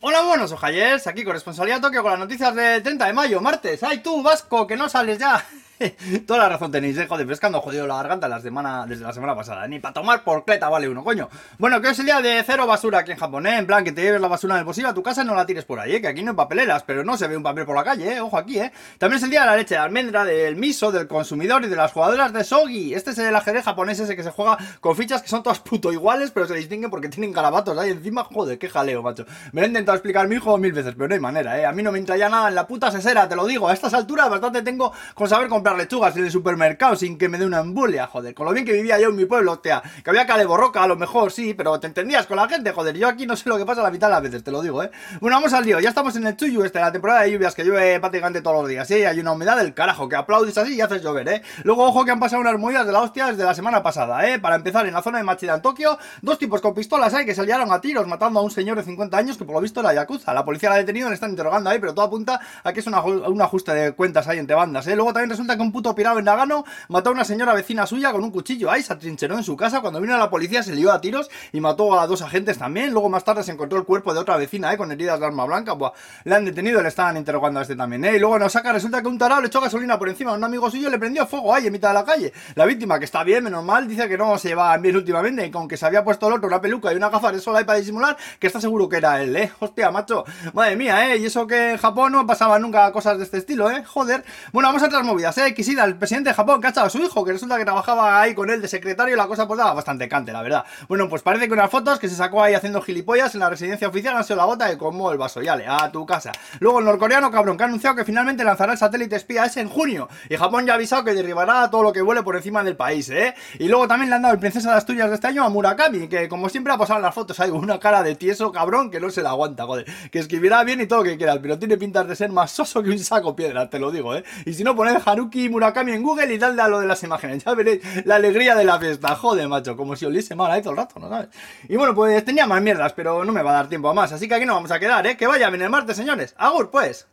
Hola, buenos ojayers, aquí corresponsalía Tokio con las noticias del 30 de mayo, martes. ¡Ay tú, Vasco, que no sales ya! Toda la razón tenéis, eh, joder, pero es jodido la garganta la semana, desde la semana pasada. Ni para tomar por cleta vale uno, coño. Bueno, que hoy es el día de cero basura aquí en Japón, ¿eh? En plan, que te lleves la basura en el bolsillo a tu casa y no la tires por ahí, ¿eh? Que aquí no hay papeleras, pero no se ve un papel por la calle, ¿eh? Ojo aquí, ¿eh? También es el día de la leche de almendra, del miso, del consumidor y de las jugadoras de Sogi. Este es el ajedrez japonés ese que se juega con fichas que son todas puto iguales, pero se distinguen porque tienen garabatos ahí encima. Joder, qué jaleo, macho. Me he intentado explicar mi hijo mil veces, pero no hay manera, ¿eh? A mí no me entra ya nada en la puta sesera, te lo digo. A estas alturas bastante tengo con saber comprar lechugas en el super supermercado sin que me dé una embolia, joder. Con lo bien que vivía yo en mi pueblo, tía. Que había cale borroca, a lo mejor sí, pero te entendías con la gente, joder. Yo aquí no sé lo que pasa la mitad de las veces, te lo digo, ¿eh? Bueno, vamos al lío. Ya estamos en el Chuyu, este, la temporada de lluvias que llueve prácticamente todos los días, ¿eh? Hay una humedad del carajo que aplaudes así y haces llover, ¿eh? Luego, ojo que han pasado unas movidas de la hostia desde la semana pasada, ¿eh? Para empezar, en la zona de Machida, en Tokio, dos tipos con pistolas ahí que se liaron a tiros matando a un señor de 50 años que por lo visto era Yakuza. La policía la ha detenido, le están interrogando ahí, pero todo apunta a que es una, un ajuste de cuentas ahí entre bandas, ¿eh? Luego también resulta que un puto pirado en Nagano mató a una señora vecina suya con un cuchillo. Ahí se atrincheró en su casa. Cuando vino la policía se lió a tiros y mató a dos agentes también. Luego más tarde se encontró el cuerpo de otra vecina, ¿eh? Con heridas de arma blanca. Buah, le han detenido, le estaban interrogando a este también, ¿eh? Y luego nos saca, resulta que un tarado le echó gasolina por encima a un amigo suyo y le prendió fuego ahí en mitad de la calle. La víctima, que está bien, menos mal, dice que no se lleva bien últimamente. Y con que se había puesto el otro una peluca y una gafas de sol ahí para disimular, que está seguro que era él, ¿eh? Hostia, macho. Madre mía, ¿eh? Y eso que en Japón no pasaba nunca cosas de este estilo, ¿eh? Joder. Bueno, vamos a otras movidas, ¿eh? Kishida, el presidente de Japón, que ha echado a su hijo, que resulta que trabajaba ahí con él de secretario la cosa pues daba bastante cante, la verdad. Bueno, pues parece que unas fotos que se sacó ahí haciendo gilipollas en la residencia oficial han sido la gota de como el vaso. le a tu casa. Luego el norcoreano cabrón que ha anunciado que finalmente lanzará el satélite espía ese en junio. Y Japón ya ha avisado que derribará todo lo que vuele por encima del país, ¿eh? Y luego también le han dado el princesa de Asturias de este año a Murakami, que como siempre ha pasado en las fotos hay una cara de tieso cabrón que no se la aguanta, joder. Que escribirá bien y todo lo que quieras, pero tiene pintas de ser más soso que un saco piedra, te lo digo, ¿eh? Y si no, poned Haruki Murakami en Google y dale a lo de las imágenes. Ya veréis la alegría de la fiesta. Joder, macho, como si oliese mal ahí todo el rato, ¿no sabes? Y bueno, pues tenía más mierdas, pero no me va a dar tiempo a más. Así que aquí no vamos a quedar, ¿eh? Que vaya bien el martes, señores. Agur, pues.